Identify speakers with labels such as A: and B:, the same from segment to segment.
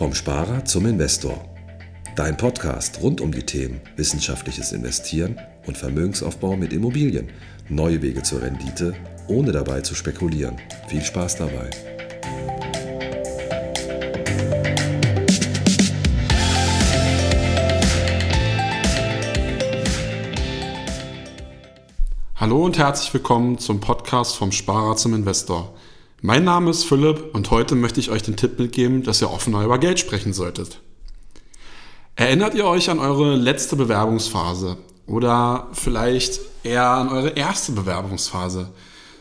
A: Vom Sparer zum Investor. Dein Podcast rund um die Themen wissenschaftliches Investieren und Vermögensaufbau mit Immobilien. Neue Wege zur Rendite, ohne dabei zu spekulieren. Viel Spaß dabei.
B: Hallo und herzlich willkommen zum Podcast vom Sparer zum Investor. Mein Name ist Philipp und heute möchte ich euch den Tipp mitgeben, dass ihr offener über Geld sprechen solltet. Erinnert ihr euch an eure letzte Bewerbungsphase oder vielleicht eher an eure erste Bewerbungsphase?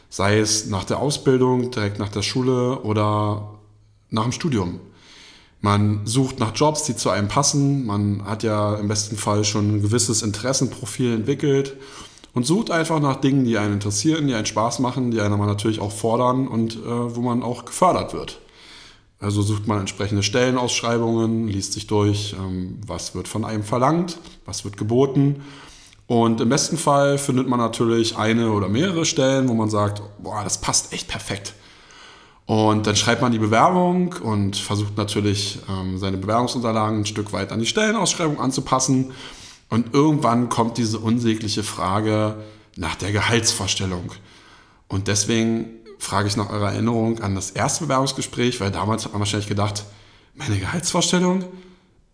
B: Sei es nach der Ausbildung, direkt nach der Schule oder nach dem Studium. Man sucht nach Jobs, die zu einem passen. Man hat ja im besten Fall schon ein gewisses Interessenprofil entwickelt und sucht einfach nach Dingen, die einen interessieren, die einen Spaß machen, die einen aber natürlich auch fordern und äh, wo man auch gefördert wird. Also sucht man entsprechende Stellenausschreibungen, liest sich durch, ähm, was wird von einem verlangt, was wird geboten. Und im besten Fall findet man natürlich eine oder mehrere Stellen, wo man sagt, boah, das passt echt perfekt. Und dann schreibt man die Bewerbung und versucht natürlich ähm, seine Bewerbungsunterlagen ein Stück weit an die Stellenausschreibung anzupassen und irgendwann kommt diese unsägliche Frage nach der Gehaltsvorstellung. Und deswegen frage ich nach eurer Erinnerung an das erste Bewerbungsgespräch, weil damals hat man wahrscheinlich gedacht, meine Gehaltsvorstellung?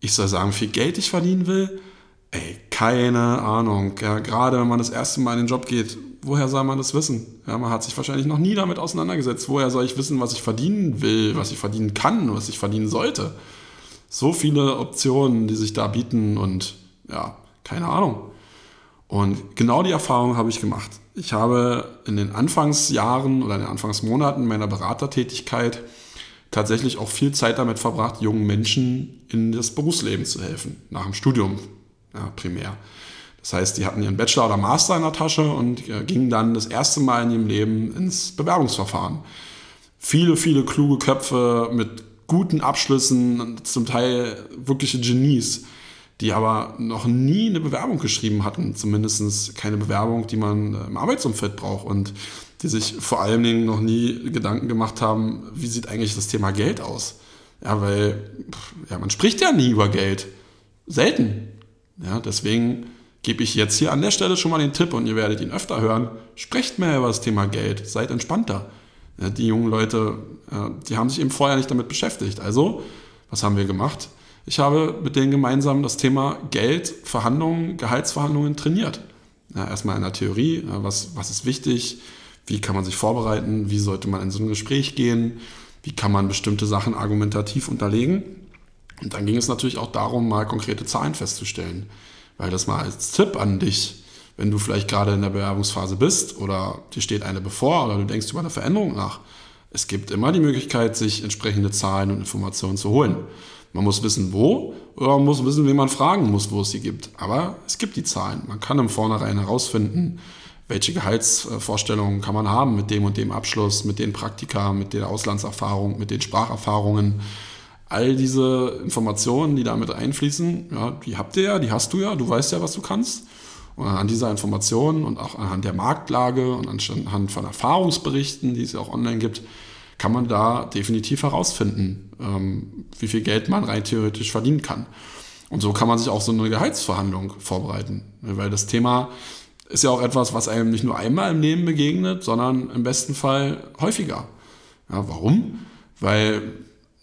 B: Ich soll sagen, wie viel Geld ich verdienen will? Ey, keine Ahnung. Ja, gerade wenn man das erste Mal in den Job geht, woher soll man das wissen? Ja, man hat sich wahrscheinlich noch nie damit auseinandergesetzt. Woher soll ich wissen, was ich verdienen will, was ich verdienen kann, was ich verdienen sollte? So viele Optionen, die sich da bieten und ja, keine Ahnung. Und genau die Erfahrung habe ich gemacht. Ich habe in den Anfangsjahren oder in den Anfangsmonaten meiner Beratertätigkeit tatsächlich auch viel Zeit damit verbracht, jungen Menschen in das Berufsleben zu helfen, nach dem Studium ja, primär. Das heißt, die hatten ihren Bachelor oder Master in der Tasche und äh, gingen dann das erste Mal in ihrem Leben ins Bewerbungsverfahren. Viele, viele kluge Köpfe mit guten Abschlüssen, zum Teil wirkliche Genies die aber noch nie eine Bewerbung geschrieben hatten, zumindest keine Bewerbung, die man äh, im Arbeitsumfeld braucht und die sich vor allen Dingen noch nie Gedanken gemacht haben, wie sieht eigentlich das Thema Geld aus? Ja, weil ja, man spricht ja nie über Geld. Selten. Ja, deswegen gebe ich jetzt hier an der Stelle schon mal den Tipp und ihr werdet ihn öfter hören. Sprecht mehr über das Thema Geld, seid entspannter. Ja, die jungen Leute, ja, die haben sich eben vorher nicht damit beschäftigt. Also, was haben wir gemacht? Ich habe mit denen gemeinsam das Thema Geld, Verhandlungen, Gehaltsverhandlungen trainiert. Ja, erstmal in der Theorie, was, was ist wichtig, wie kann man sich vorbereiten, wie sollte man in so ein Gespräch gehen, wie kann man bestimmte Sachen argumentativ unterlegen. Und dann ging es natürlich auch darum, mal konkrete Zahlen festzustellen. Weil das mal als Tipp an dich, wenn du vielleicht gerade in der Bewerbungsphase bist oder dir steht eine bevor oder du denkst über eine Veränderung nach. Es gibt immer die Möglichkeit, sich entsprechende Zahlen und Informationen zu holen. Man muss wissen, wo, oder man muss wissen, wen man fragen muss, wo es sie gibt. Aber es gibt die Zahlen. Man kann im Vornherein herausfinden, welche Gehaltsvorstellungen kann man haben mit dem und dem Abschluss, mit den Praktika, mit der Auslandserfahrung, mit den Spracherfahrungen. All diese Informationen, die damit einfließen, ja, die habt ihr ja, die hast du ja, du weißt ja, was du kannst. Und anhand dieser Informationen und auch anhand der Marktlage und anhand von Erfahrungsberichten, die es ja auch online gibt, kann man da definitiv herausfinden, ähm, wie viel Geld man rein theoretisch verdienen kann. Und so kann man sich auch so eine Gehaltsverhandlung vorbereiten. Weil das Thema ist ja auch etwas, was einem nicht nur einmal im Leben begegnet, sondern im besten Fall häufiger. Ja, warum? Weil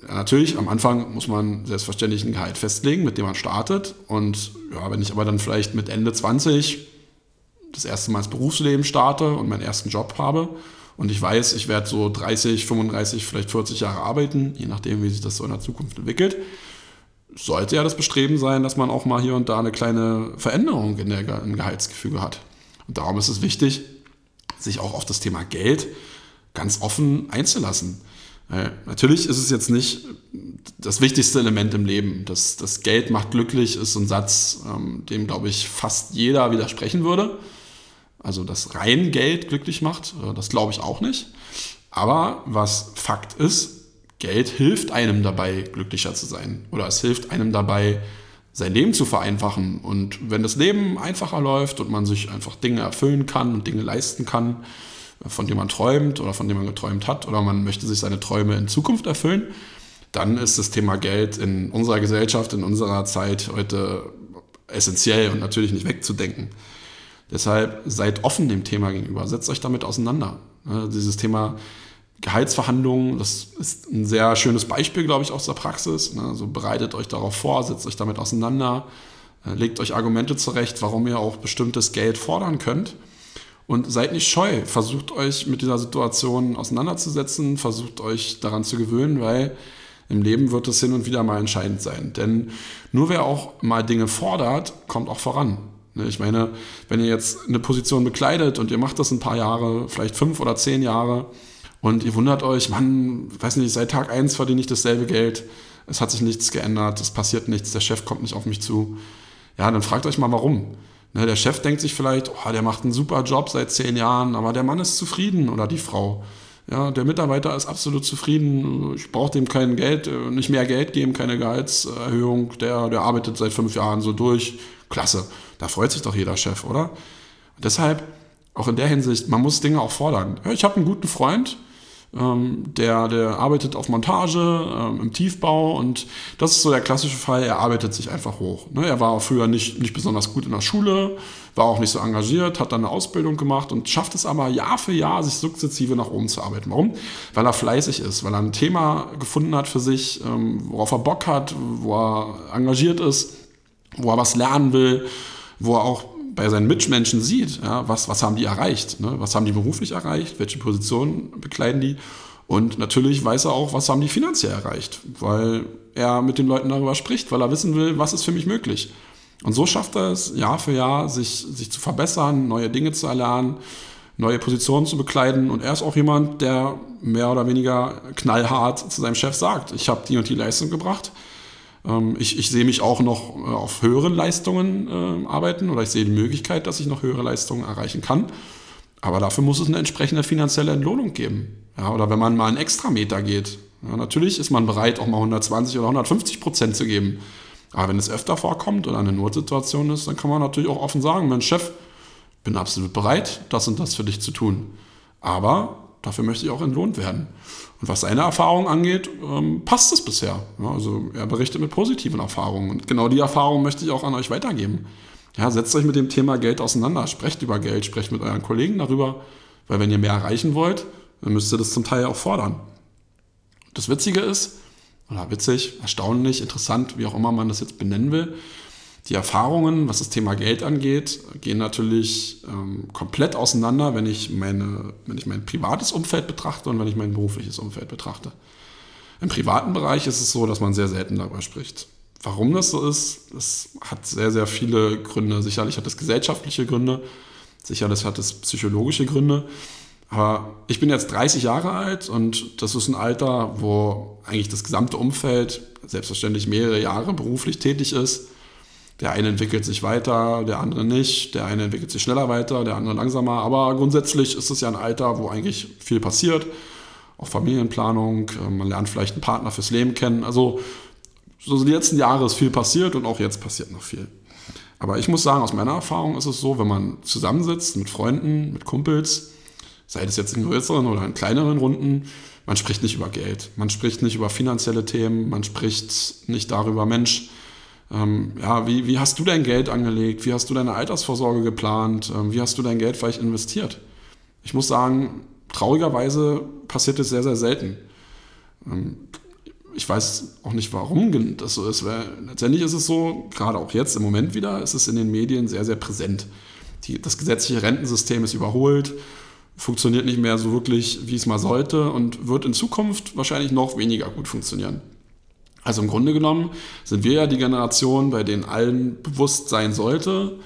B: natürlich am Anfang muss man selbstverständlich ein Gehalt festlegen, mit dem man startet. Und ja, wenn ich aber dann vielleicht mit Ende 20 das erste Mal ins Berufsleben starte und meinen ersten Job habe und ich weiß, ich werde so 30, 35, vielleicht 40 Jahre arbeiten, je nachdem, wie sich das so in der Zukunft entwickelt. Sollte ja das Bestreben sein, dass man auch mal hier und da eine kleine Veränderung in der, im Gehaltsgefüge hat. Und darum ist es wichtig, sich auch auf das Thema Geld ganz offen einzulassen. Äh, natürlich ist es jetzt nicht das wichtigste Element im Leben. Das, das Geld macht glücklich ist ein Satz, ähm, dem, glaube ich, fast jeder widersprechen würde. Also dass rein Geld glücklich macht, äh, das glaube ich auch nicht. Aber was Fakt ist, Geld hilft einem dabei, glücklicher zu sein. Oder es hilft einem dabei, sein Leben zu vereinfachen. Und wenn das Leben einfacher läuft und man sich einfach Dinge erfüllen kann und Dinge leisten kann, von denen man träumt oder von denen man geträumt hat, oder man möchte sich seine Träume in Zukunft erfüllen, dann ist das Thema Geld in unserer Gesellschaft, in unserer Zeit heute essentiell und natürlich nicht wegzudenken. Deshalb seid offen dem Thema gegenüber, setzt euch damit auseinander. Dieses Thema Gehaltsverhandlungen, das ist ein sehr schönes Beispiel, glaube ich, aus der Praxis. Also bereitet euch darauf vor, setzt euch damit auseinander, äh, legt euch Argumente zurecht, warum ihr auch bestimmtes Geld fordern könnt. Und seid nicht scheu, versucht euch mit dieser Situation auseinanderzusetzen, versucht euch daran zu gewöhnen, weil im Leben wird es hin und wieder mal entscheidend sein. Denn nur wer auch mal Dinge fordert, kommt auch voran. Ne, ich meine, wenn ihr jetzt eine Position bekleidet und ihr macht das ein paar Jahre, vielleicht fünf oder zehn Jahre, und ihr wundert euch, Mann, weiß nicht, seit Tag eins verdiene ich dasselbe Geld, es hat sich nichts geändert, es passiert nichts, der Chef kommt nicht auf mich zu. Ja, dann fragt euch mal, warum. Ne, der Chef denkt sich vielleicht, oh, der macht einen super Job seit zehn Jahren, aber der Mann ist zufrieden oder die Frau. Ja, der Mitarbeiter ist absolut zufrieden. Ich brauche dem kein Geld, äh, nicht mehr Geld geben, keine Gehaltserhöhung. Der, der arbeitet seit fünf Jahren so durch. Klasse. Da freut sich doch jeder Chef, oder? Und deshalb, auch in der Hinsicht, man muss Dinge auch fordern. Ich habe einen guten Freund, ähm, der, der arbeitet auf Montage ähm, im Tiefbau und das ist so der klassische Fall, er arbeitet sich einfach hoch. Ne? Er war auch früher nicht, nicht besonders gut in der Schule, war auch nicht so engagiert, hat dann eine Ausbildung gemacht und schafft es aber Jahr für Jahr, sich sukzessive nach oben zu arbeiten. Warum? Weil er fleißig ist, weil er ein Thema gefunden hat für sich, ähm, worauf er Bock hat, wo er engagiert ist, wo er was lernen will, wo er auch bei seinen Mitmenschen sieht, ja, was, was haben die erreicht, ne? was haben die beruflich erreicht, welche Positionen bekleiden die und natürlich weiß er auch, was haben die finanziell erreicht, weil er mit den Leuten darüber spricht, weil er wissen will, was ist für mich möglich. Und so schafft er es Jahr für Jahr, sich, sich zu verbessern, neue Dinge zu erlernen, neue Positionen zu bekleiden. Und er ist auch jemand, der mehr oder weniger knallhart zu seinem Chef sagt, ich habe die und die Leistung gebracht ich, ich sehe mich auch noch äh, auf höheren Leistungen äh, arbeiten oder ich sehe die Möglichkeit, dass ich noch höhere Leistungen erreichen kann. Aber dafür muss es eine entsprechende finanzielle Entlohnung geben. Ja, oder wenn man mal einen Extrameter geht. Ja, natürlich ist man bereit, auch mal 120 oder 150 Prozent zu geben. Aber wenn es öfter vorkommt oder eine Notsituation ist, dann kann man natürlich auch offen sagen, mein Chef, bin absolut bereit, das und das für dich zu tun. Aber dafür möchte ich auch entlohnt werden. Und was seine Erfahrungen angeht, ähm, passt es bisher. Ja, also er berichtet mit positiven Erfahrungen. Und genau die Erfahrungen möchte ich auch an euch weitergeben. Ja, setzt euch mit dem Thema Geld auseinander, sprecht über Geld, sprecht mit euren Kollegen darüber, weil wenn ihr mehr erreichen wollt, dann müsst ihr das zum Teil auch fordern. Das Witzige ist, oder witzig, erstaunlich, interessant, wie auch immer man das jetzt benennen will, die Erfahrungen, was das Thema Geld angeht, gehen natürlich ähm, komplett auseinander, wenn ich, meine, wenn ich mein privates Umfeld betrachte und wenn ich mein berufliches Umfeld betrachte. Im privaten Bereich ist es so, dass man sehr selten darüber spricht. Warum das so ist, das hat sehr, sehr viele Gründe. Sicherlich hat es gesellschaftliche Gründe, sicherlich hat es psychologische Gründe. Aber ich bin jetzt 30 Jahre alt und das ist ein Alter, wo eigentlich das gesamte Umfeld selbstverständlich mehrere Jahre beruflich tätig ist der eine entwickelt sich weiter, der andere nicht. Der eine entwickelt sich schneller weiter, der andere langsamer. Aber grundsätzlich ist es ja ein Alter, wo eigentlich viel passiert. Auch Familienplanung, äh, man lernt vielleicht einen Partner fürs Leben kennen. Also so die letzten Jahre ist viel passiert und auch jetzt passiert noch viel. Aber ich muss sagen, aus meiner Erfahrung ist es so, wenn man zusammensitzt mit Freunden, mit Kumpels, sei es jetzt in größeren oder in kleineren Runden, man spricht nicht über Geld, man spricht nicht über finanzielle Themen, man spricht nicht darüber, Mensch, ähm, ja, wie, wie hast du dein Geld angelegt? Wie hast du deine Altersvorsorge geplant? Ähm, wie hast du dein Geld vielleicht investiert? Ich muss sagen, traurigerweise passiert es sehr, sehr selten. Ähm, ich weiß auch nicht, warum das so ist, weil letztendlich ist es so, gerade auch jetzt im Moment wieder, ist es in den Medien sehr, sehr präsent. Die, das gesetzliche Rentensystem ist überholt, funktioniert nicht mehr so wirklich, wie es mal sollte und wird in Zukunft wahrscheinlich noch weniger gut funktionieren. Also im Grunde genommen sind wir ja die Generation, bei denen allen bewusst sein sollte,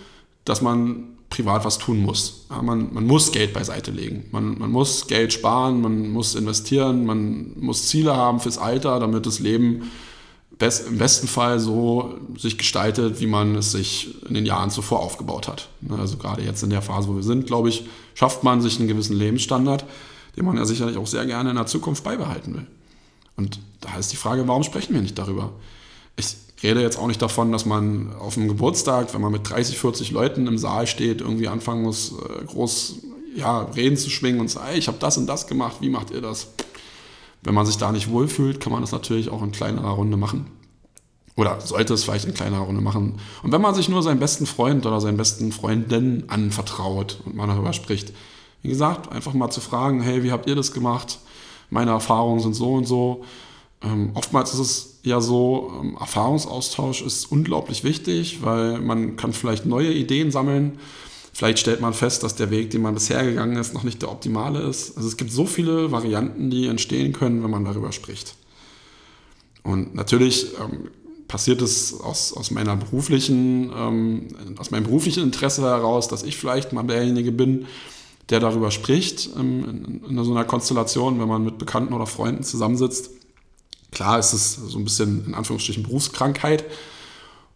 B: dass man privat was tun muss. Ja, man, man muss Geld beiseite legen. Man, man muss Geld sparen, man muss investieren, man muss Ziele haben fürs Alter, damit das Leben best, im besten Fall so sich gestaltet, wie man es sich in den Jahren zuvor aufgebaut hat. Also gerade jetzt in der Phase, wo wir sind, glaube ich, schafft man sich einen gewissen Lebensstandard, den man ja sicherlich auch sehr gerne in der Zukunft beibehalten will. Und da ist die Frage, warum sprechen wir nicht darüber? Ich rede jetzt auch nicht davon, dass man auf einem Geburtstag, wenn man mit 30, 40 Leuten im Saal steht, irgendwie anfangen muss, äh, groß ja, Reden zu schwingen und sagen, ich habe das und das gemacht, wie macht ihr das? Wenn man sich da nicht wohlfühlt, kann man das natürlich auch in kleinerer Runde machen. Oder sollte es vielleicht in kleinerer Runde machen. Und wenn man sich nur seinen besten Freund oder seinen besten Freundin anvertraut und man darüber spricht, wie gesagt, einfach mal zu fragen, hey, wie habt ihr das gemacht? Meine Erfahrungen sind so und so. Ähm, oftmals ist es ja so, ähm, Erfahrungsaustausch ist unglaublich wichtig, weil man kann vielleicht neue Ideen sammeln. Vielleicht stellt man fest, dass der Weg, den man bisher gegangen ist, noch nicht der optimale ist. Also es gibt so viele Varianten, die entstehen können, wenn man darüber spricht. Und natürlich ähm, passiert es aus, aus meiner beruflichen, ähm, aus meinem beruflichen Interesse heraus, dass ich vielleicht mal derjenige bin, der darüber spricht, ähm, in, in, so einer Konstellation, wenn man mit Bekannten oder Freunden zusammensitzt. Klar ist es so ein bisschen in Anführungsstrichen Berufskrankheit.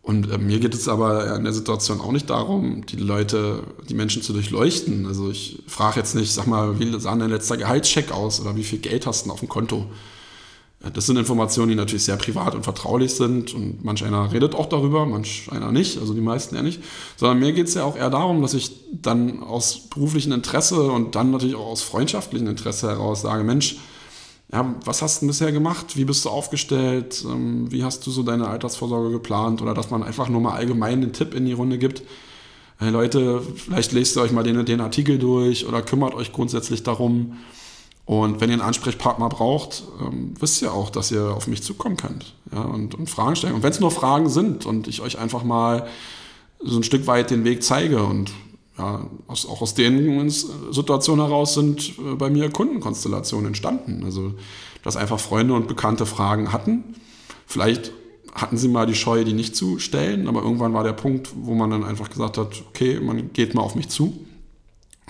B: Und äh, mir geht es aber in der Situation auch nicht darum, die Leute, die Menschen zu durchleuchten. Also ich frage jetzt nicht, sag mal, wie sah dein letzter Gehaltscheck aus oder wie viel Geld hast du auf dem Konto? Das sind Informationen, die natürlich sehr privat und vertraulich sind und manch einer redet auch darüber, manch einer nicht, also die meisten eher nicht. Sondern mir geht es ja auch eher darum, dass ich dann aus beruflichem Interesse und dann natürlich auch aus freundschaftlichem Interesse heraus sage, Mensch, ja, was hast du bisher gemacht? Wie bist du aufgestellt? Ähm, wie hast du so deine Altersvorsorge geplant? Oder dass man einfach nur mal allgemein einen Tipp in die Runde gibt. Hey Leute, vielleicht lest ihr euch mal den, den Artikel durch oder kümmert euch grundsätzlich darum, und wenn ihr einen Ansprechpartner braucht, ähm, wisst ihr auch, dass ihr auf mich zukommen könnt ja, und, und Fragen stellen. Und wenn es nur Fragen sind und ich euch einfach mal so ein Stück weit den Weg zeige und ja, aus, auch aus den Situationen heraus sind äh, bei mir Kundenkonstellationen entstanden. Also, dass einfach Freunde und Bekannte Fragen hatten. Vielleicht hatten sie mal die Scheu, die nicht zu stellen, aber irgendwann war der Punkt, wo man dann einfach gesagt hat, okay, man geht mal auf mich zu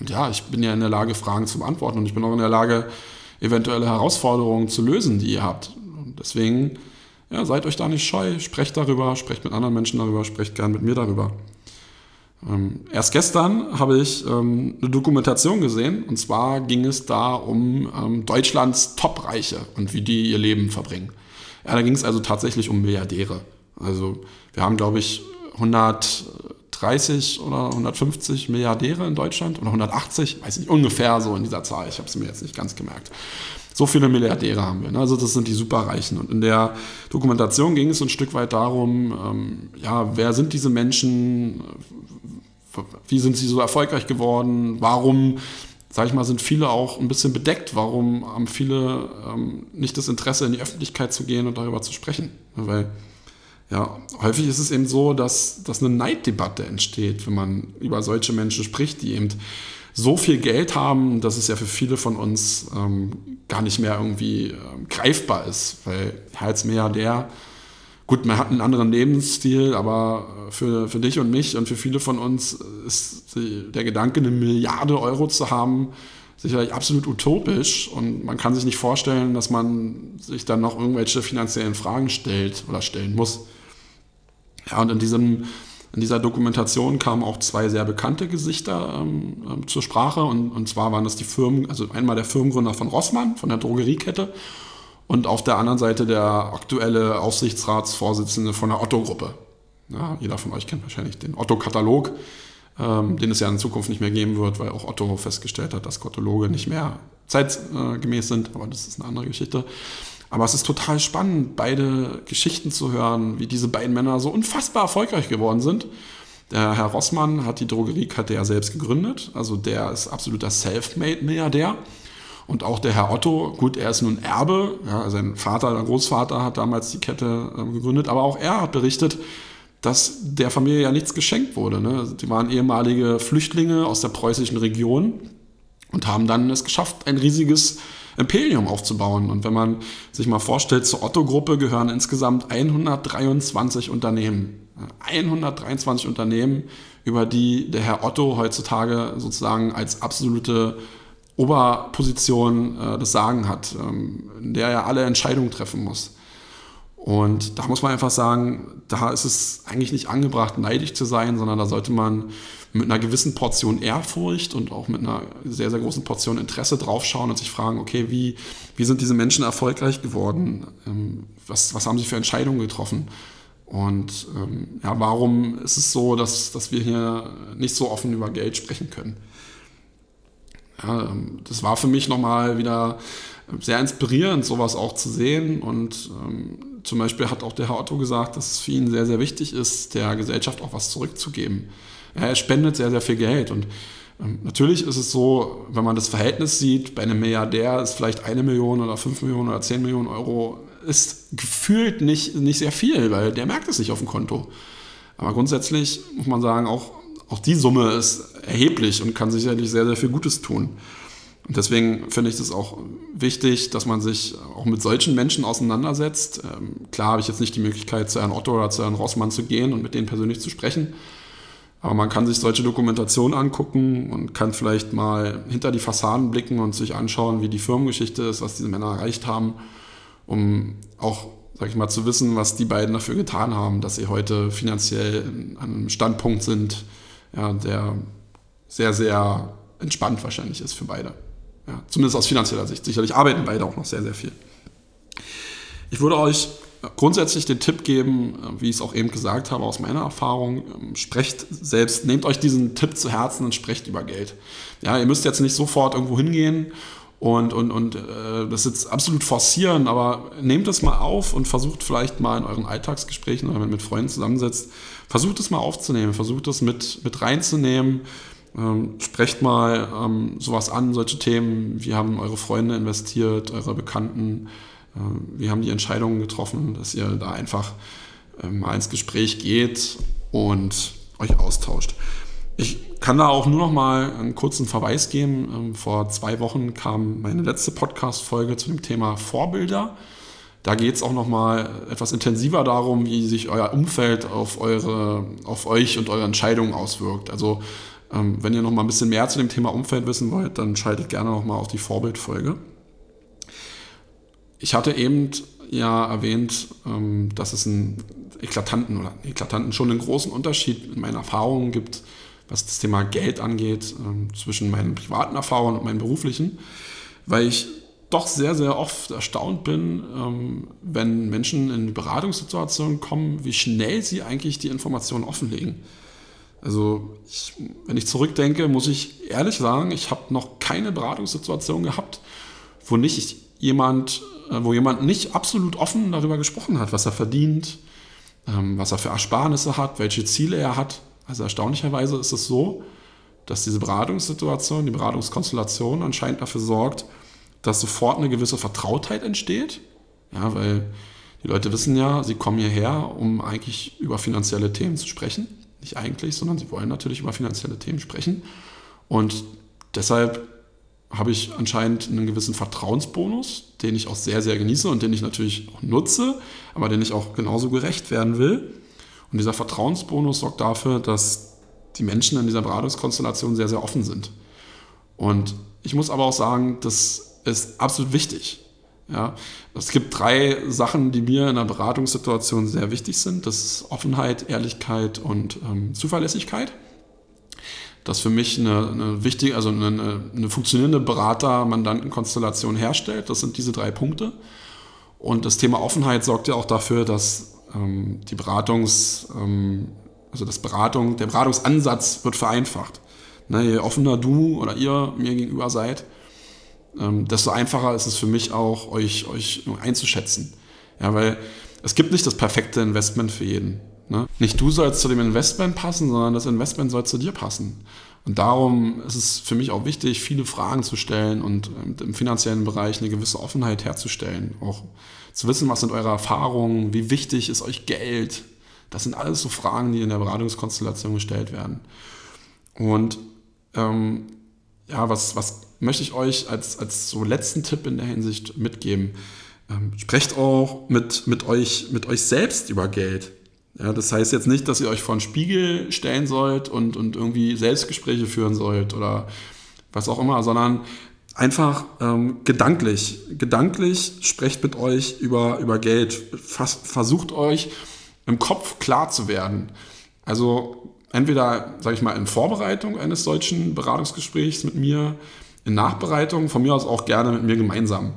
B: und ja, ich bin ja in der Lage, Fragen zu beantworten und ich bin auch in der Lage, eventuelle Herausforderungen zu lösen, die ihr habt. Und deswegen, ja, seid euch da nicht scheu, sprecht darüber, sprecht mit anderen Menschen darüber, sprecht gern mit mir darüber. Ähm, erst gestern habe ich ähm, eine Dokumentation gesehen und zwar ging es da um ähm, Deutschlands Top-Reiche und wie die ihr Leben verbringen. Ja, da ging es also tatsächlich um Milliardäre. Also wir haben, glaube ich, 100 130 oder 150 Milliardäre in Deutschland oder 180, weiß nicht, ungefähr so in dieser Zahl. Ich habe es mir jetzt nicht ganz gemerkt. So viele Milliardäre haben wir. Ne? Also das sind die Superreichen. Und in der Dokumentation ging es ein Stück weit darum, ähm, ja, wer sind diese Menschen? Wie sind sie so erfolgreich geworden? Warum, sage ich mal, sind viele auch ein bisschen bedeckt? Warum haben viele ähm, nicht das Interesse, in die Öffentlichkeit zu gehen und darüber zu sprechen? Weil ja, häufig ist es eben so, dass, dass eine Neiddebatte entsteht, wenn man über solche Menschen spricht, die eben so viel Geld haben, dass es ja für viele von uns ähm, gar nicht mehr irgendwie ähm, greifbar ist. Weil als Milliardär, gut, man hat einen anderen Lebensstil, aber für, für dich und mich und für viele von uns ist die, der Gedanke, eine Milliarde Euro zu haben, sicherlich absolut utopisch und man kann sich nicht vorstellen, dass man sich dann noch irgendwelche finanziellen Fragen stellt oder stellen muss. Ja, und in, diesem, in dieser Dokumentation kamen auch zwei sehr bekannte Gesichter ähm, ähm, zur Sprache. Und, und zwar waren das die Firmen, also einmal der Firmengründer von Rossmann, von der Drogeriekette, und auf der anderen Seite der aktuelle Aufsichtsratsvorsitzende von der Otto-Gruppe. Ja, jeder von euch kennt wahrscheinlich den Otto-Katalog, ähm, den es ja in Zukunft nicht mehr geben wird, weil auch Otto festgestellt hat, dass Kataloge nicht mehr zeitgemäß sind, aber das ist eine andere Geschichte. Aber es ist total spannend, beide Geschichten zu hören, wie diese beiden Männer so unfassbar erfolgreich geworden sind. Der Herr Rossmann hat die Drogeriekette ja selbst gegründet, also der ist absoluter Selfmade-Milliardär. Und auch der Herr Otto, gut, er ist nun Erbe, ja, sein Vater, der Großvater hat damals die Kette äh, gegründet, aber auch er hat berichtet, dass der Familie ja nichts geschenkt wurde. Ne? Also die waren ehemalige Flüchtlinge aus der preußischen Region und haben dann es geschafft, ein riesiges Imperium aufzubauen. Und wenn man sich mal vorstellt, zur Otto-Gruppe gehören insgesamt 123 Unternehmen. 123 Unternehmen, über die der Herr Otto heutzutage sozusagen als absolute Oberposition äh, das Sagen hat, ähm, in der er alle Entscheidungen treffen muss. Und da muss man einfach sagen, da ist es eigentlich nicht angebracht, neidisch zu sein, sondern da sollte man mit einer gewissen Portion Ehrfurcht und auch mit einer sehr, sehr großen Portion Interesse draufschauen und sich fragen, okay, wie, wie sind diese Menschen erfolgreich geworden? Ähm, was, was haben sie für Entscheidungen getroffen? Und ähm, ja, warum ist es so, dass, dass wir hier nicht so offen über Geld sprechen können? Ja, ähm, das war für mich nochmal wieder sehr inspirierend, sowas auch zu sehen. Und ähm, zum Beispiel hat auch der Herr Otto gesagt, dass es für ihn sehr, sehr wichtig ist, der Gesellschaft auch was zurückzugeben. Er spendet sehr, sehr viel Geld. Und ähm, natürlich ist es so, wenn man das Verhältnis sieht, bei einem Milliardär ist vielleicht eine Million oder fünf Millionen oder zehn Millionen Euro ist gefühlt nicht, nicht sehr viel, weil der merkt es nicht auf dem Konto. Aber grundsätzlich muss man sagen, auch, auch die Summe ist erheblich und kann sicherlich sehr, sehr viel Gutes tun. Und deswegen finde ich es auch wichtig, dass man sich auch mit solchen Menschen auseinandersetzt. Ähm, klar habe ich jetzt nicht die Möglichkeit, zu Herrn Otto oder zu Herrn Rossmann zu gehen und mit denen persönlich zu sprechen. Aber man kann sich solche Dokumentationen angucken und kann vielleicht mal hinter die Fassaden blicken und sich anschauen, wie die Firmengeschichte ist, was diese Männer erreicht haben, um auch, sag ich mal, zu wissen, was die beiden dafür getan haben, dass sie heute finanziell an einem Standpunkt sind, ja, der sehr, sehr entspannt wahrscheinlich ist für beide. Ja, zumindest aus finanzieller Sicht. Sicherlich arbeiten beide auch noch sehr, sehr viel. Ich würde euch grundsätzlich den Tipp geben, wie ich es auch eben gesagt habe aus meiner Erfahrung, ähm, sprecht selbst, nehmt euch diesen Tipp zu Herzen und sprecht über Geld. Ja, ihr müsst jetzt nicht sofort irgendwo hingehen und, und, und äh, das jetzt absolut forcieren, aber nehmt es mal auf und versucht vielleicht mal in euren Alltagsgesprächen wenn ihr mit Freunden zusammensetzt, versucht es mal aufzunehmen, versucht es mit, mit reinzunehmen, ähm, sprecht mal ähm, sowas an, solche Themen. Wie haben eure Freunde investiert, eure Bekannten? Äh, wie haben die Entscheidungen getroffen, dass ihr da einfach äh, mal ins Gespräch geht und euch austauscht. Ich kann da auch nur noch mal einen kurzen Verweis geben. Ähm, vor zwei Wochen kam meine letzte Podcast-Folge zu dem Thema Vorbilder. Da geht es auch noch mal etwas intensiver darum, wie sich euer Umfeld auf, eure, auf euch und eure Entscheidungen auswirkt. Also ähm, wenn ihr noch mal ein bisschen mehr zu dem Thema Umfeld wissen wollt, dann schaltet gerne noch mal auf die Vorbildfolge. Ich hatte eben ja erwähnt, ähm, dass es einen eklatanten oder eklatanten schon einen großen Unterschied in meinen Erfahrungen gibt, was das Thema Geld angeht, ähm, zwischen meinen privaten Erfahrungen und meinen beruflichen, weil ich doch sehr, sehr oft erstaunt bin, ähm, wenn Menschen in Beratungssituationen kommen, wie schnell sie eigentlich die Informationen offenlegen. Also ich, wenn ich zurückdenke, muss ich ehrlich sagen, ich habe noch keine Beratungssituation gehabt, wo nicht jemand, äh, wo jemand nicht absolut offen darüber gesprochen hat, was er verdient, ähm, was er für Ersparnisse hat, welche Ziele er hat. Also erstaunlicherweise ist es so, dass diese Beratungssituation, die Beratungskonstellation anscheinend dafür sorgt, dass sofort eine gewisse Vertrautheit entsteht. Ja, weil die Leute wissen ja, sie kommen hierher, um eigentlich über finanzielle Themen zu sprechen nicht eigentlich, sondern sie wollen natürlich über finanzielle Themen sprechen. Und deshalb habe ich anscheinend einen gewissen Vertrauensbonus, den ich auch sehr, sehr genieße und den ich natürlich auch nutze, aber den ich auch genauso gerecht werden will. Und dieser Vertrauensbonus sorgt dafür, dass die Menschen in dieser Beratungskonstellation sehr, sehr offen sind. Und ich muss aber auch sagen, das ist absolut wichtig. Ja, es gibt drei Sachen, die mir in einer Beratungssituation sehr wichtig sind. Das ist Offenheit, Ehrlichkeit und ähm, Zuverlässigkeit. Das für mich eine, eine wichtige, also eine, eine funktionierende Berater-Mandanten-Konstellation herstellt. Das sind diese drei Punkte. Und das Thema Offenheit sorgt ja auch dafür, dass ähm, die Beratungs, ähm, also das Beratung, der Beratungsansatz wird vereinfacht. Ne, je offener du oder ihr mir gegenüber seid, ähm, desto einfacher ist es für mich auch, euch, euch einzuschätzen. Ja, weil es gibt nicht das perfekte Investment für jeden. Ne? Nicht du sollst zu dem Investment passen, sondern das Investment soll zu dir passen. Und darum ist es für mich auch wichtig, viele Fragen zu stellen und ähm, im finanziellen Bereich eine gewisse Offenheit herzustellen. Auch zu wissen, was sind eure Erfahrungen, wie wichtig ist euch Geld. Das sind alles so Fragen, die in der Beratungskonstellation gestellt werden. Und ähm, ja, was, was möchte ich euch als, als so letzten Tipp in der Hinsicht mitgeben. Ähm, sprecht auch mit, mit, euch, mit euch selbst über Geld. Ja, das heißt jetzt nicht, dass ihr euch vor einen Spiegel stellen sollt und, und irgendwie Selbstgespräche führen sollt oder was auch immer, sondern einfach ähm, gedanklich. Gedanklich sprecht mit euch über, über Geld. Vers versucht euch im Kopf klar zu werden. Also entweder, sage ich mal, in Vorbereitung eines solchen Beratungsgesprächs mit mir, in Nachbereitung, von mir aus auch gerne mit mir gemeinsam.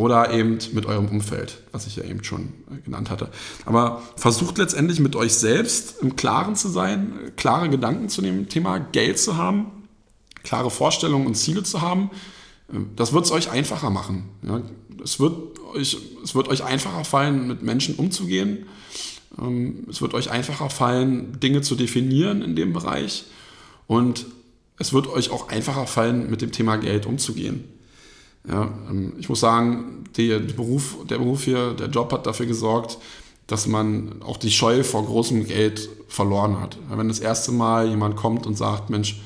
B: Oder eben mit eurem Umfeld, was ich ja eben schon äh, genannt hatte. Aber versucht letztendlich mit euch selbst im Klaren zu sein, klare Gedanken zu dem Thema Geld zu haben. klare Vorstellungen und Ziele zu haben, äh, das wird es euch einfacher machen. Ja? Es, wird euch, es wird euch einfacher fallen, mit Menschen umzugehen. Ähm, es wird euch einfacher fallen, Dinge zu definieren in dem Bereich. Und es wird euch auch einfacher fallen, mit dem Thema Geld umzugehen. Ja, ähm, ich muss sagen, der Beruf, der Beruf hier, der Job hat dafür gesorgt, dass man auch die Scheu vor großem Geld verloren hat. Wenn das erste Mal jemand kommt und sagt, Mensch,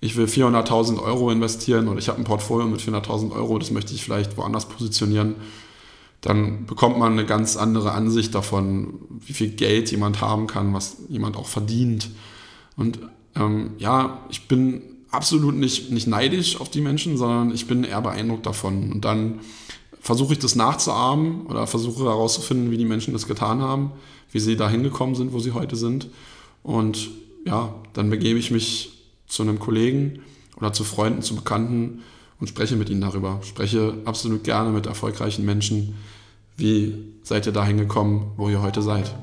B: ich will 400.000 Euro investieren oder ich habe ein Portfolio mit 400.000 Euro, das möchte ich vielleicht woanders positionieren, dann bekommt man eine ganz andere Ansicht davon, wie viel Geld jemand haben kann, was jemand auch verdient. Und ähm, ja, ich bin absolut nicht, nicht neidisch auf die Menschen, sondern ich bin eher beeindruckt davon. Und dann versuche ich das nachzuahmen oder versuche herauszufinden, wie die Menschen das getan haben, wie sie da hingekommen sind, wo sie heute sind. Und ja, dann begebe ich mich zu einem Kollegen oder zu Freunden, zu Bekannten und spreche mit ihnen darüber. Spreche absolut gerne mit erfolgreichen Menschen. Wie seid ihr da hingekommen, wo ihr heute seid?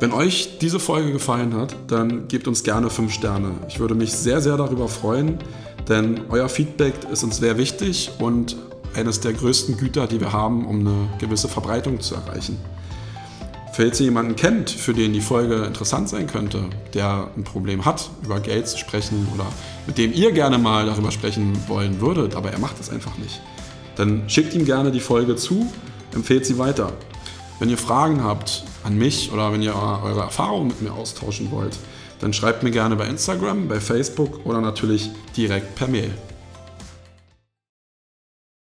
B: Wenn euch diese Folge gefallen hat, dann gebt uns gerne 5 Sterne. Ich würde mich sehr, sehr darüber freuen, denn euer Feedback ist uns sehr wichtig und eines der größten Güter, die wir haben, um eine gewisse Verbreitung zu erreichen. Falls ihr jemanden kennt, für den die Folge interessant sein könnte, der ein Problem hat, über Geld zu sprechen oder mit dem ihr gerne mal darüber sprechen wollen würdet, aber er macht es einfach nicht, dann schickt ihm gerne die Folge zu, empfehlt sie weiter. Wenn ihr Fragen habt an mich oder wenn ihr eure Erfahrungen mit mir austauschen wollt, dann schreibt mir gerne bei Instagram, bei Facebook oder natürlich direkt per Mail.